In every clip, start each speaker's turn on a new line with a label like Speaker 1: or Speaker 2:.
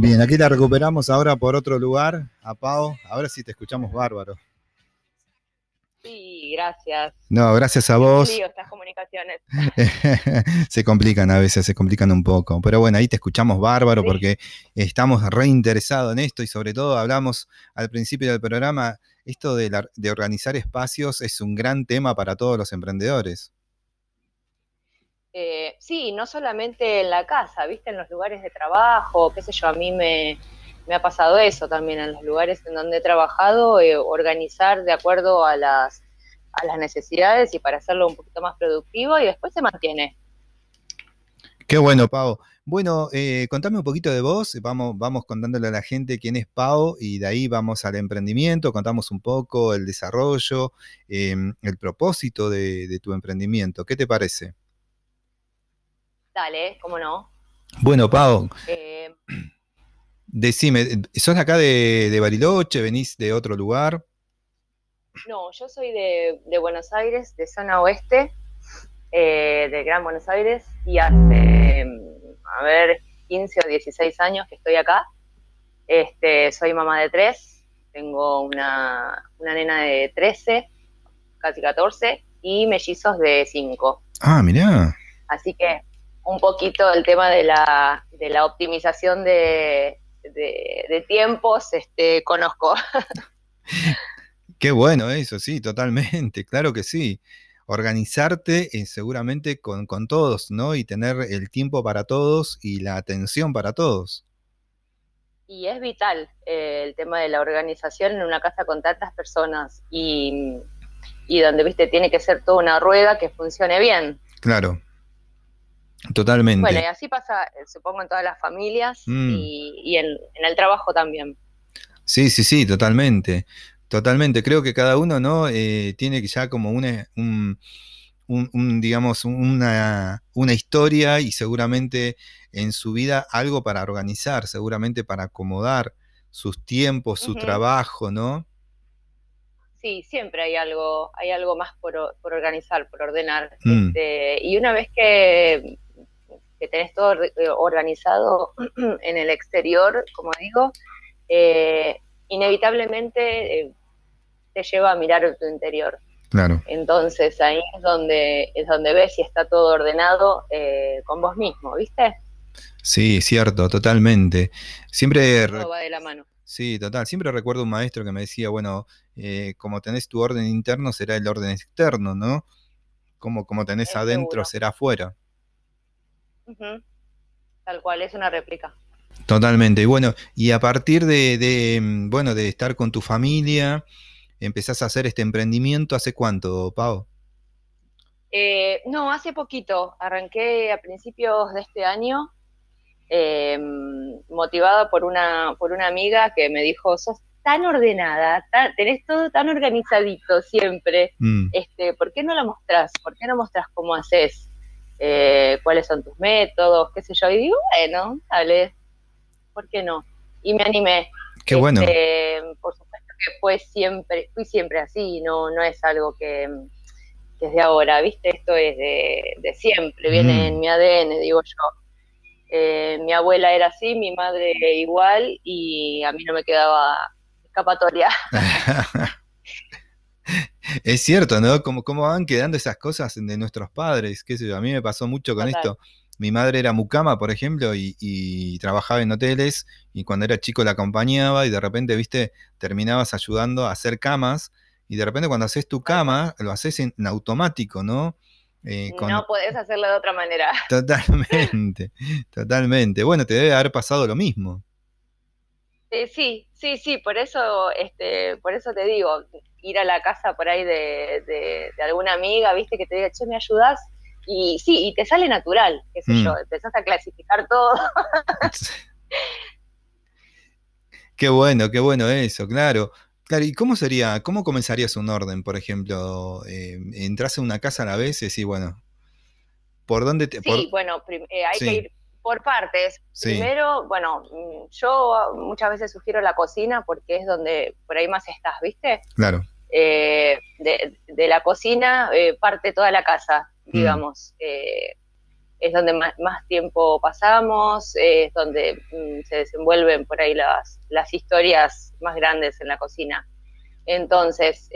Speaker 1: Bien, aquí la recuperamos ahora por otro lugar, a Pau. Ahora sí te escuchamos bárbaro.
Speaker 2: Sí, gracias.
Speaker 1: No, gracias a vos.
Speaker 2: Sí, estas comunicaciones.
Speaker 1: se complican a veces, se complican un poco. Pero bueno, ahí te escuchamos bárbaro porque estamos reinteresados en esto y sobre todo hablamos al principio del programa, esto de, de organizar espacios es un gran tema para todos los emprendedores.
Speaker 2: Eh, sí, no solamente en la casa, viste, en los lugares de trabajo, qué sé yo, a mí me, ha pasado eso también en los lugares en donde he trabajado, eh, organizar de acuerdo a las, necesidades y para hacerlo un poquito más productivo y después se mantiene.
Speaker 1: Qué bueno, Pau. Bueno, eh, contame un poquito de vos, vamos, vamos contándole a la gente quién es Pau y de ahí vamos al emprendimiento, contamos un poco el desarrollo, em, el propósito de tu emprendimiento. ¿Qué te parece?
Speaker 2: Dale, cómo no.
Speaker 1: Bueno, Pau. Eh, decime, ¿sos acá de, Bariloche? ¿Venís de otro lugar?
Speaker 2: No, yo soy de, Buenos Aires, de zona oeste, eh, de Gran Buenos Aires, y hace, a ver, 15 o 16 años que estoy acá. Este, soy mamá de tres, tengo una, una nena de 13, casi 14, y mellizos de 5.
Speaker 1: Ah, mirá.
Speaker 2: Así que un poquito el tema de la, de la optimización de, de, tiempos, este, conozco.
Speaker 1: Qué bueno eso, sí, totalmente, claro que sí. Organizarte eh, seguramente con, todos, ¿no? Y tener el tiempo para todos y la atención para todos.
Speaker 2: Y es vital eh, el tema de la organización en una casa con tantas personas y, y donde, viste, tiene que ser toda una rueda que funcione bien.
Speaker 1: Claro, Totalmente.
Speaker 2: Bueno, y así pasa, eh, supongo, en todas las familias mm. y, en, el trabajo también.
Speaker 1: Sí, sí, sí, totalmente. Totalmente. Creo que cada uno, ¿no? Eh, tiene ya como una, un, digamos, una, una historia y seguramente en su vida algo para organizar, seguramente para acomodar sus tiempos, su trabajo, ¿no?
Speaker 2: Sí, siempre hay algo, hay algo más por, organizar, por ordenar. Mm. Este, y una vez que que tenés todo eh, organizado en el exterior, como digo, eh, inevitablemente eh, te lleva a mirar tu interior.
Speaker 1: Claro.
Speaker 2: Entonces ahí es donde, es donde ves si está todo ordenado con vos mismo, ¿viste?
Speaker 1: Sí, cierto, totalmente. Siempre...
Speaker 2: Todo va de la mano.
Speaker 1: Sí, total. Siempre recuerdo un maestro que me decía, bueno, como tenés tu orden interno, será el orden externo, ¿no? Como, como tenés adentro, será afuera.
Speaker 2: Tal cual, es una réplica.
Speaker 1: Totalmente. Y bueno, y a partir de, mm, bueno, de estar con tu familia, empezás a hacer este emprendimiento, ¿hace cuánto, Pau?
Speaker 2: Eh, no, hace poquito. Arranqué a principios de este año, em, motivada por una, por una amiga que me dijo, sos tan ordenada, tenés todo tan organizadito siempre, mm. este, ¿por qué no lo mostrás? ¿Por qué no mostrás cómo haces? Eh, cuáles son tus métodos, qué sé yo. Y digo, bueno, dale, ¿por qué no? Y me animé.
Speaker 1: Qué bueno.
Speaker 2: Este, por supuesto que fue siempre, fui siempre así, no, no es algo que, desde ahora, ¿viste? Esto es de, siempre, viene mm. en mi ADN, digo yo. Eh, mi abuela era así, mi madre igual, y a mí no me quedaba escapatoria.
Speaker 1: Es cierto, ¿no? Como cómo van quedando esas cosas de nuestros padres, qué sé yo, a mí me pasó mucho con esto. Mi madre era mucama, por ejemplo, y, trabajaba en hoteles, y cuando era chico la acompañaba, y de repente, viste, terminabas ayudando a hacer camas, y de repente cuando haces tu cama, lo haces en, automático, ¿no?
Speaker 2: Eh, no podés hacerlo de otra manera.
Speaker 1: Totalmente, totalmente. Bueno, te debe haber pasado lo mismo.
Speaker 2: Eh, sí, sí, sí, por eso, este, por eso te digo, ir a la casa por ahí de, alguna amiga, viste, que te diga, che, ¿me ayudas? Y sí, y te sale natural, qué sé mm. yo, empezás a clasificar todo.
Speaker 1: qué bueno, qué bueno eso, claro. Claro, ¿y cómo sería, cómo comenzarías un orden, por ejemplo? Eh, entras en una casa a la vez y decís, bueno, ¿por dónde te...?
Speaker 2: Sí, bueno, eh, hay que ir por partes. Primero, bueno, yo muchas veces sugiero la cocina porque es donde por ahí más estás, ¿viste?
Speaker 1: Claro.
Speaker 2: Eh, de, la cocina eh, parte toda la casa, mm. digamos. Eh, es donde más, tiempo pasamos, es donde mm, se desenvuelven por ahí las, las historias más grandes en la cocina. Entonces,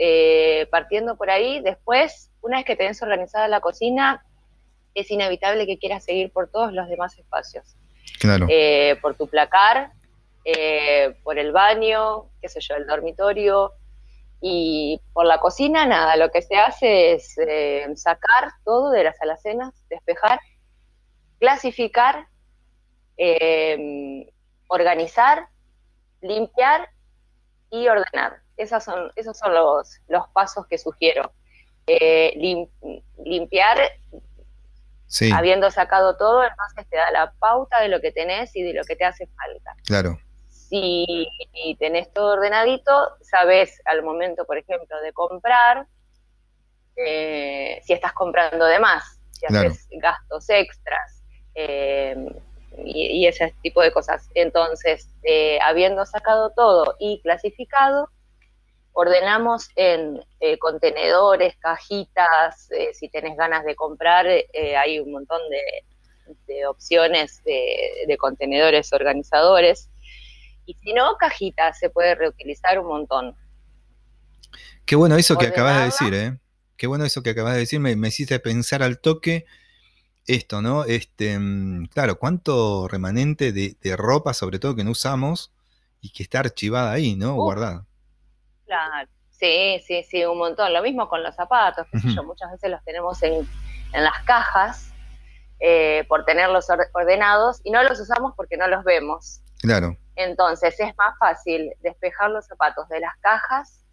Speaker 2: partiendo por ahí, después, una vez que tenés organizada la cocina, es inevitable que quieras seguir por todos los demás espacios.
Speaker 1: Claro.
Speaker 2: Eh, por tu placar, eh, por el baño, qué sé yo, el dormitorio. Y por la cocina, nada, lo que se hace es sacar todo de las alacenas, despejar, clasificar, organizar, limpiar y ordenar. Esos son, esos son los, los pasos que sugiero. Eh, limpiar, habiendo sacado todo, entonces te da la pauta de lo que tenés y de lo que te hace falta.
Speaker 1: Claro.
Speaker 2: Si tenés todo ordenadito, sabes al momento, por ejemplo, de comprar, eh, si estás comprando de más, si haces gastos extras. Eh, y, ese tipo de cosas. Entonces, habiendo sacado todo y clasificado, ordenamos en eh, contenedores, cajitas, eh, si tenés ganas de comprar, eh, hay un montón de, opciones de, contenedores organizadores. Y si no, cajitas, se puede reutilizar un montón.
Speaker 1: Qué bueno eso que acabas de decir, ¿eh? Qué bueno eso que acabas de decir, me, me hiciste pensar al toque esto, ¿no? Este, mm, claro, cuánto remanente de, ropa, sobre todo que no usamos, y que está archivada ahí, ¿no? Guardada.
Speaker 2: Claro, sí, sí, sí, un montón. Lo mismo con los zapatos, muchas veces los tenemos en, las cajas eh, por tenerlos ordenados y no los usamos porque no los vemos.
Speaker 1: Claro.
Speaker 2: Entonces es más fácil despejar los zapatos de las cajas,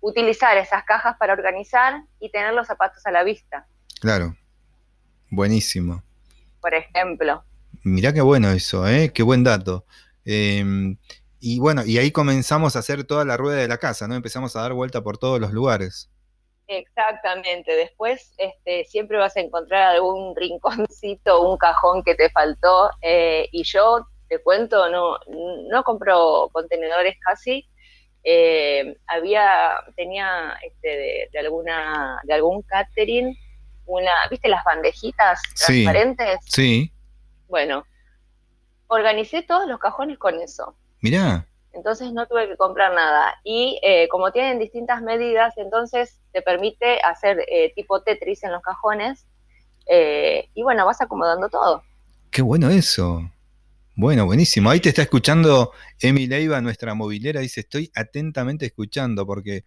Speaker 2: utilizar esas cajas para organizar y tener los zapatos a la vista.
Speaker 1: Claro. Buenísimo.
Speaker 2: Por ejemplo.
Speaker 1: Mirá qué bueno eso, ¿eh? Qué buen dato. Eh, y bueno, y ahí comenzamos a hacer toda la rueda de la casa, ¿no? Empezamos a dar vuelta por todos los lugares.
Speaker 2: Exactamente. Después este, siempre vas a encontrar algún rinconcito, un cajón que te faltó. Eh, y yo te cuento, no, no compro contenedores casi. Eh, había, tenía este, de, alguna, de algún catering, una, ¿viste las bandejitas transparentes?
Speaker 1: Sí.
Speaker 2: Bueno, organicé todos los cajones con eso.
Speaker 1: Mirá.
Speaker 2: Entonces no tuve que comprar nada. Y eh, como tienen distintas medidas, entonces te permite hacer eh, tipo Tetris en los cajones. Eh, y bueno, vas acomodando todo.
Speaker 1: Qué bueno eso. Bueno, buenísimo. Ahí te está escuchando Emi Leiva, nuestra movilera. Dice, estoy atentamente escuchando porque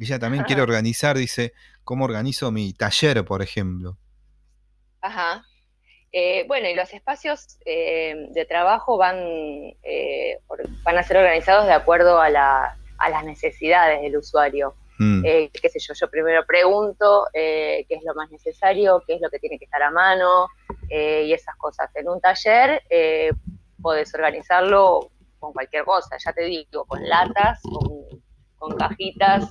Speaker 1: ella también quiere organizar, dice, ¿cómo organizo mi taller, por ejemplo?
Speaker 2: Ajá. Eh, bueno, y los espacios eh, de trabajo van, eh, van a ser organizados de acuerdo a, la, a las necesidades del usuario. Mm. qué sé yo, yo primero pregunto qué es lo más necesario, qué es lo que tiene que estar a mano y esas cosas. En un taller podés organizarlo con cualquier cosa, ya te digo, con latas, con, cajitas,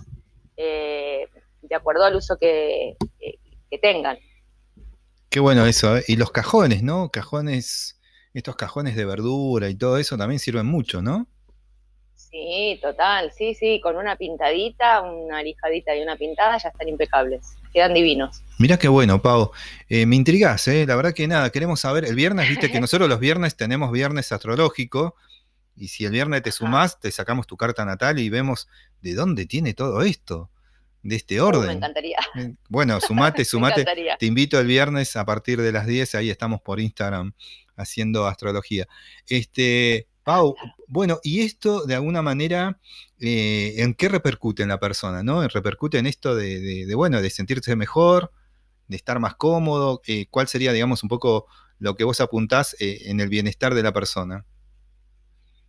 Speaker 2: de acuerdo al uso que tengan.
Speaker 1: Qué bueno eso, ¿eh? Y los cajones, ¿no? Cajones, estos cajones de verdura y todo eso también sirven mucho, ¿no?
Speaker 2: Sí, total, sí, sí, con una pintadita, una lijadita y una pintada ya están impecables, quedan divinos.
Speaker 1: Mirá qué bueno, Pau. Eh, me intrigás, ¿eh? La verdad que nada, queremos saber, el viernes, viste que nosotros los viernes tenemos viernes astrológico, y si el viernes te sumás, te sacamos tu carta natal y vemos de dónde tiene todo esto de este orden. me
Speaker 2: encantaría.
Speaker 1: Eh, bueno, sumate, sumate. Te invito el viernes a partir de las 10, ahí estamos por Instagram haciendo astrología. Este, Pau, bueno, y esto de alguna manera, eh, ¿en qué repercute en la persona? ¿no? ¿Repercute en esto de, bueno, de sentirse mejor, de estar más cómodo? Eh, ¿Cuál sería, digamos, un poco lo que vos apuntás en el bienestar de la persona?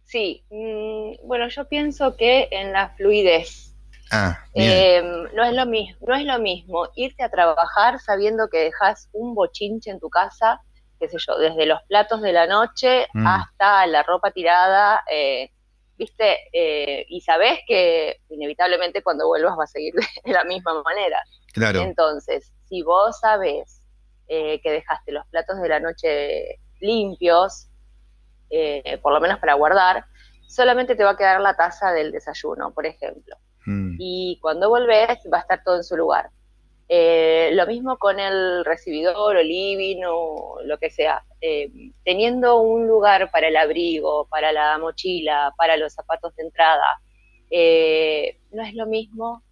Speaker 2: Sí, mm, bueno, yo pienso que en la fluidez
Speaker 1: Ah,
Speaker 2: em, no, es lo mismo, no es lo mismo irte a trabajar sabiendo que dejas un bochinche en tu casa, qué sé yo, desde los platos de la noche mm. hasta la ropa tirada, eh, ¿viste? Eh, y sabes que inevitablemente cuando vuelvas va a seguir de la misma manera.
Speaker 1: Claro.
Speaker 2: Entonces, si vos sabes eh, que dejaste los platos de la noche limpios, por lo menos para guardar, solamente te va a quedar la taza del desayuno, por ejemplo. Mm. Y cuando volvés va a estar todo en su lugar. Eh, lo mismo con el recibidor o living o lo que sea. Eh, teniendo un lugar para el abrigo, para la mochila, para los zapatos de entrada, eh, no es lo mismo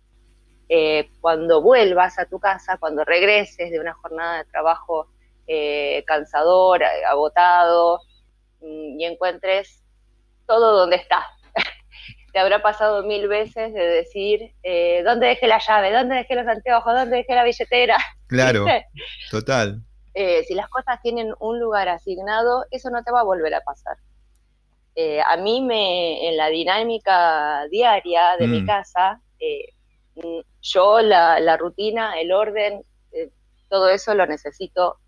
Speaker 2: cuando vuelvas a tu casa, cuando regreses de una jornada de trabajo cansador, agotado, mm, y encuentres todo donde estás, te habrá pasado mil veces de decir, eh, ¿dónde dejé la llave? ¿Dónde dejé los anteojos? ¿Dónde dejé la billetera?
Speaker 1: Claro, total.
Speaker 2: Eh, si las cosas tienen un lugar asignado, eso no te va a volver a pasar. Eh, a mí, me, en la dinámica diaria de mi mm. casa, yo la, rutina, el orden, todo eso lo necesito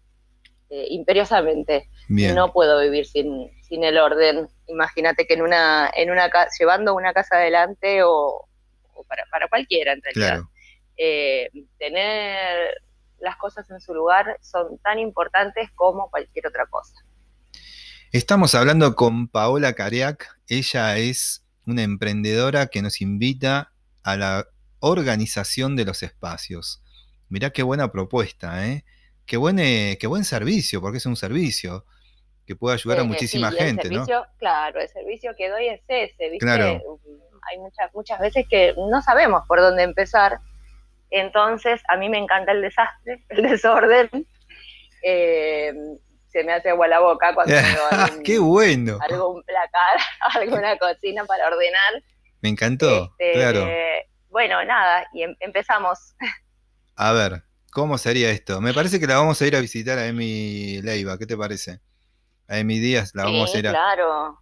Speaker 2: imperiosamente. No puedo vivir sin, sin el orden. Imagínate que en una, en una llevando una casa adelante o, para, para, cualquiera en realidad. Eh, tener las cosas en su lugar son tan importantes como cualquier otra cosa.
Speaker 1: Estamos hablando con Paola Cariac. Ella es una emprendedora que nos invita a la organización de los espacios. Mirá qué buena propuesta, ¿eh? Qué buen, eh, qué buen servicio, porque es un servicio que puede ayudar a muchísima gente,
Speaker 2: ¿no? Claro, el servicio que doy es ese, ¿viste? Hay muchas, muchas veces que no sabemos por dónde empezar, entonces a mí me encanta el desastre, el desorden. Eh, se me hace agua la boca cuando veo algún,
Speaker 1: ¡Qué bueno!
Speaker 2: algún placar, alguna cocina para ordenar.
Speaker 1: Me encantó, este, claro.
Speaker 2: Bueno, nada, y em, empezamos.
Speaker 1: A ver, ¿cómo sería esto? Me parece que la vamos a ir a visitar a Emi Leiva, ¿qué te parece? A Emi Díaz, la vamos a ir a,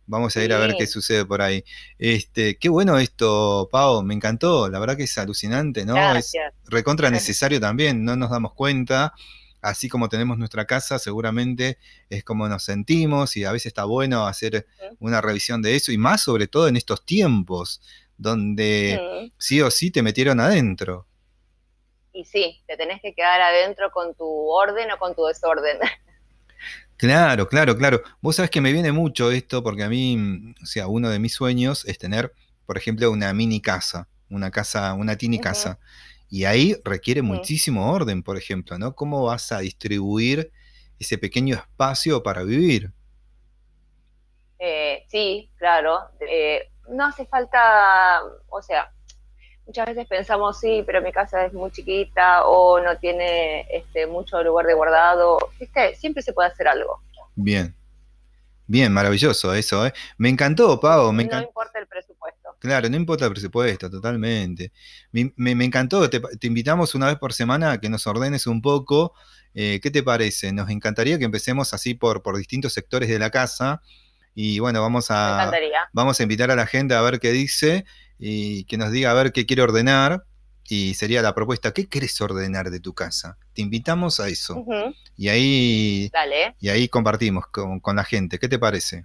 Speaker 1: vamos a ir a ver qué sucede por ahí. Este, qué bueno esto, Pau, me encantó, la verdad que es alucinante, ¿no? Es recontra necesario también, no nos damos cuenta. Así como tenemos nuestra casa, seguramente es como nos sentimos y a veces está bueno hacer una revisión de eso y más sobre todo en estos tiempos donde sí o sí te metieron adentro.
Speaker 2: Y sí, te tenés que quedar adentro con tu orden o con tu desorden.
Speaker 1: Claro, claro, claro. Vos sabés que me viene mucho esto porque a mí, o sea, uno de mis sueños es tener, por ejemplo, una mini casa, una casa, una tini casa. Y ahí requiere muchísimo orden, por ejemplo, ¿no? ¿Cómo vas a distribuir ese pequeño espacio para vivir?
Speaker 2: Eh, sí, claro. Eh, no hace falta, o sea, muchas veces pensamos, sí, pero mi casa es muy chiquita o no tiene este, mucho lugar de guardado. ¿Viste? Siempre se puede hacer algo.
Speaker 1: Bien. Bien, maravilloso eso, ¿eh? Me encantó, Pau. Me
Speaker 2: no importa el presupuesto.
Speaker 1: Claro, no importa el presupuesto, totalmente. Me, encantó, te, invitamos una vez por semana a que nos ordenes un poco. Eh, ¿Qué te parece? Nos encantaría que empecemos así por, por distintos sectores de la casa. Y bueno, vamos a, vamos a invitar a la gente a ver qué dice y que nos diga a ver qué quiere ordenar. Y sería la propuesta, ¿qué quieres ordenar de tu casa? Te invitamos a eso. Y ahí y ahí compartimos con, la gente. ¿Qué te parece?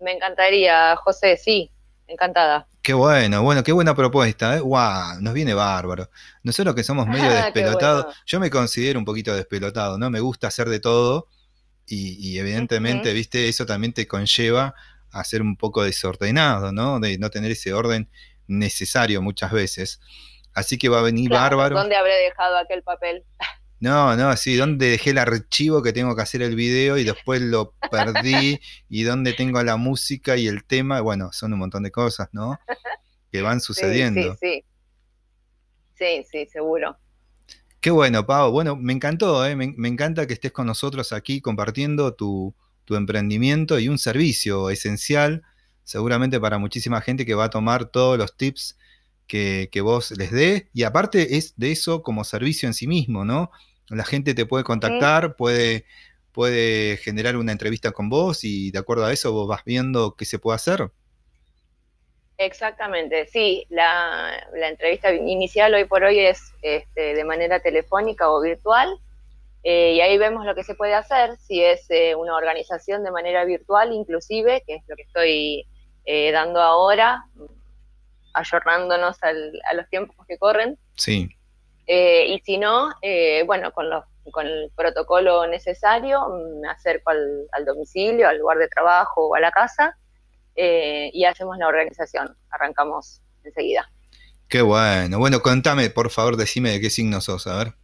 Speaker 2: Me encantaría, José, sí, encantada.
Speaker 1: Qué bueno, bueno, qué buena propuesta, ¿eh? ¡Wow! Nos viene bárbaro. Nosotros que somos medio despelotados, yo me considero un poquito despelotado, ¿no? Me gusta hacer de todo y, evidentemente, viste, eso también te conlleva a ser un poco desordenado, ¿no? De no tener ese orden necesario muchas veces. Así que va a venir bárbaro.
Speaker 2: ¿Dónde habré dejado aquel papel?
Speaker 1: No, no, sí, ¿dónde dejé el archivo que tengo que hacer el video y después lo perdí? ¿Y dónde tengo la música y el tema? Bueno, son un montón de cosas, ¿no? Que van sucediendo.
Speaker 2: Sí, sí, sí. Sí, seguro.
Speaker 1: Qué bueno, Pau. Bueno, me encantó, ¿eh? me, me encanta que estés con nosotros aquí compartiendo tu, tu emprendimiento y un servicio esencial, seguramente para muchísima gente que va a tomar todos los tips que, vos les dé. Y aparte es de eso como servicio en sí mismo, ¿no? La gente te puede contactar, puede, puede generar una entrevista con vos y de acuerdo a eso vos vas viendo qué se puede hacer.
Speaker 2: Exactamente, sí, la, entrevista inicial hoy por hoy es este, de manera telefónica o virtual eh, y ahí vemos lo que se puede hacer, si es eh, una organización de manera virtual inclusive, que es lo que estoy eh, dando ahora, ayornándonos a los tiempos que corren.
Speaker 1: Sí.
Speaker 2: y si no, bueno, con, los, con el protocolo necesario, me acerco al, al, domicilio, al lugar de trabajo o a la casa y hacemos la organización, arrancamos enseguida.
Speaker 1: Qué bueno. Bueno, contame, por favor, decime de qué signo sos, a ver.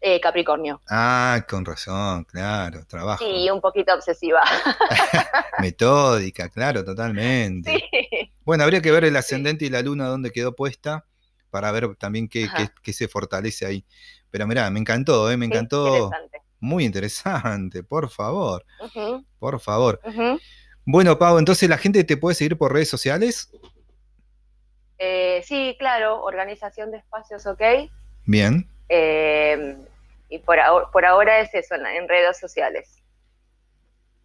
Speaker 2: Eh, Capricornio.
Speaker 1: Ah, con razón, claro, trabajo.
Speaker 2: Sí, un poquito obsesiva.
Speaker 1: Metódica, claro, totalmente.
Speaker 2: Sí.
Speaker 1: Bueno, habría que ver el ascendente y la luna dónde quedó puesta para ver también qué, qué-
Speaker 2: Ajá.
Speaker 1: qué se fortalece ahí. Pero mirá, me encantó, ¿eh? me encantó.
Speaker 2: interesante.
Speaker 1: Muy interesante, por favor, por favor. Bueno, Pau, entonces la gente te puede seguir por redes sociales.
Speaker 2: Eh, sí, claro, organización de espacios, ok.
Speaker 1: Bien,
Speaker 2: Eh, y por, ahora- por ahora es eso, en, en redes sociales.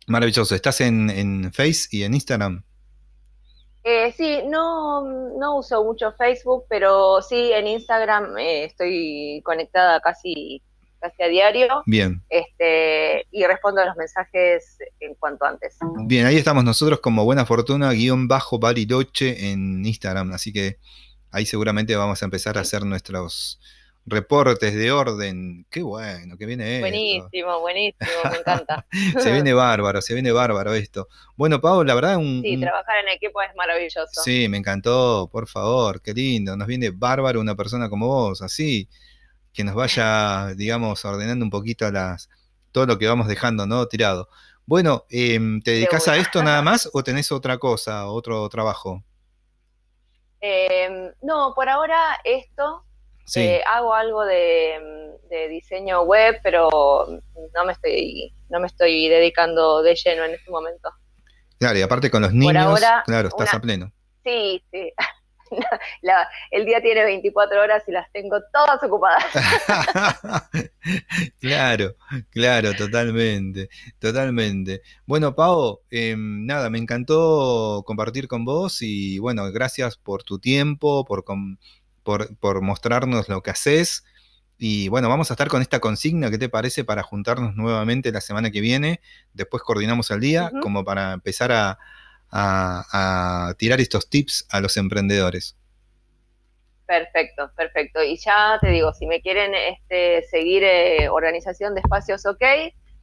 Speaker 1: maravilloso. ¿Estás en, en Face y en Instagram?
Speaker 2: Eh, sí, no, no uso mucho Facebook, pero sí en Instagram eh, estoy conectada casi, casi a diario
Speaker 1: Bien,
Speaker 2: este, y respondo a los mensajes en cuanto antes.
Speaker 1: bien, ahí estamos nosotros como Buena Fortuna, guion bajo Bariloche en Instagram. Así que ahí seguramente vamos a empezar a hacer nuestros reportes de orden. Qué bueno, que viene esto.
Speaker 2: Buenísimo, buenísimo, me encanta.
Speaker 1: Se viene bárbaro, se viene bárbaro esto. Bueno, Pau, la verdad, un,
Speaker 2: Sí,
Speaker 1: un-
Speaker 2: trabajar en equipo es maravilloso.
Speaker 1: sí, me encantó, por favor, qué lindo. Nos viene bárbaro una persona como vos, así, que nos vaya, digamos, ordenando un poquito las, todo lo que vamos dejando, ¿no? Tirado. Bueno, em, ¿te dedicas a esto nada más o tenés otra cosa, otro trabajo?
Speaker 2: Eh, no, por ahora esto,
Speaker 1: Sí,
Speaker 2: eh, hago algo de, de diseño web, pero no me estoy, no me estoy dedicando de lleno en este momento.
Speaker 1: claro, y aparte con los niños,
Speaker 2: ahora,
Speaker 1: claro, estás
Speaker 2: una-
Speaker 1: a pleno.
Speaker 2: Sí, sí. La- el día tiene 24 horas y las tengo todas ocupadas.
Speaker 1: Claro, claro, totalmente, totalmente. Bueno, Pau, em, nada, me encantó compartir con vos y bueno, gracias por tu tiempo, por, por, por mostrarnos lo que haces. Y bueno, vamos a estar con esta consigna, ¿qué te parece? Para juntarnos nuevamente la semana que viene. Después coordinamos el día, como para empezar a, a- a tirar estos tips a los emprendedores.
Speaker 2: Perfecto, perfecto. Y ya te digo, si me quieren este, seguir eh, Organización de Espacios OK,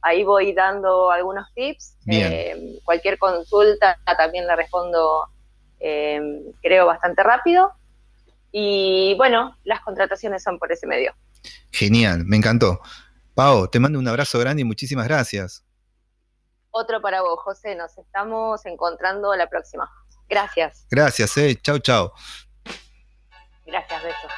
Speaker 2: ahí voy dando algunos tips. Eh, cualquier consulta también la respondo, eh, creo, bastante rápido. Y bueno, las contrataciones son por ese medio.
Speaker 1: Genial, me encantó. Pau, te mando un abrazo grande y muchísimas gracias.
Speaker 2: Otro para vos, José. Nos estamos encontrando la próxima. Gracias.
Speaker 1: Gracias, eh. Chau, chau.
Speaker 2: Gracias, besos.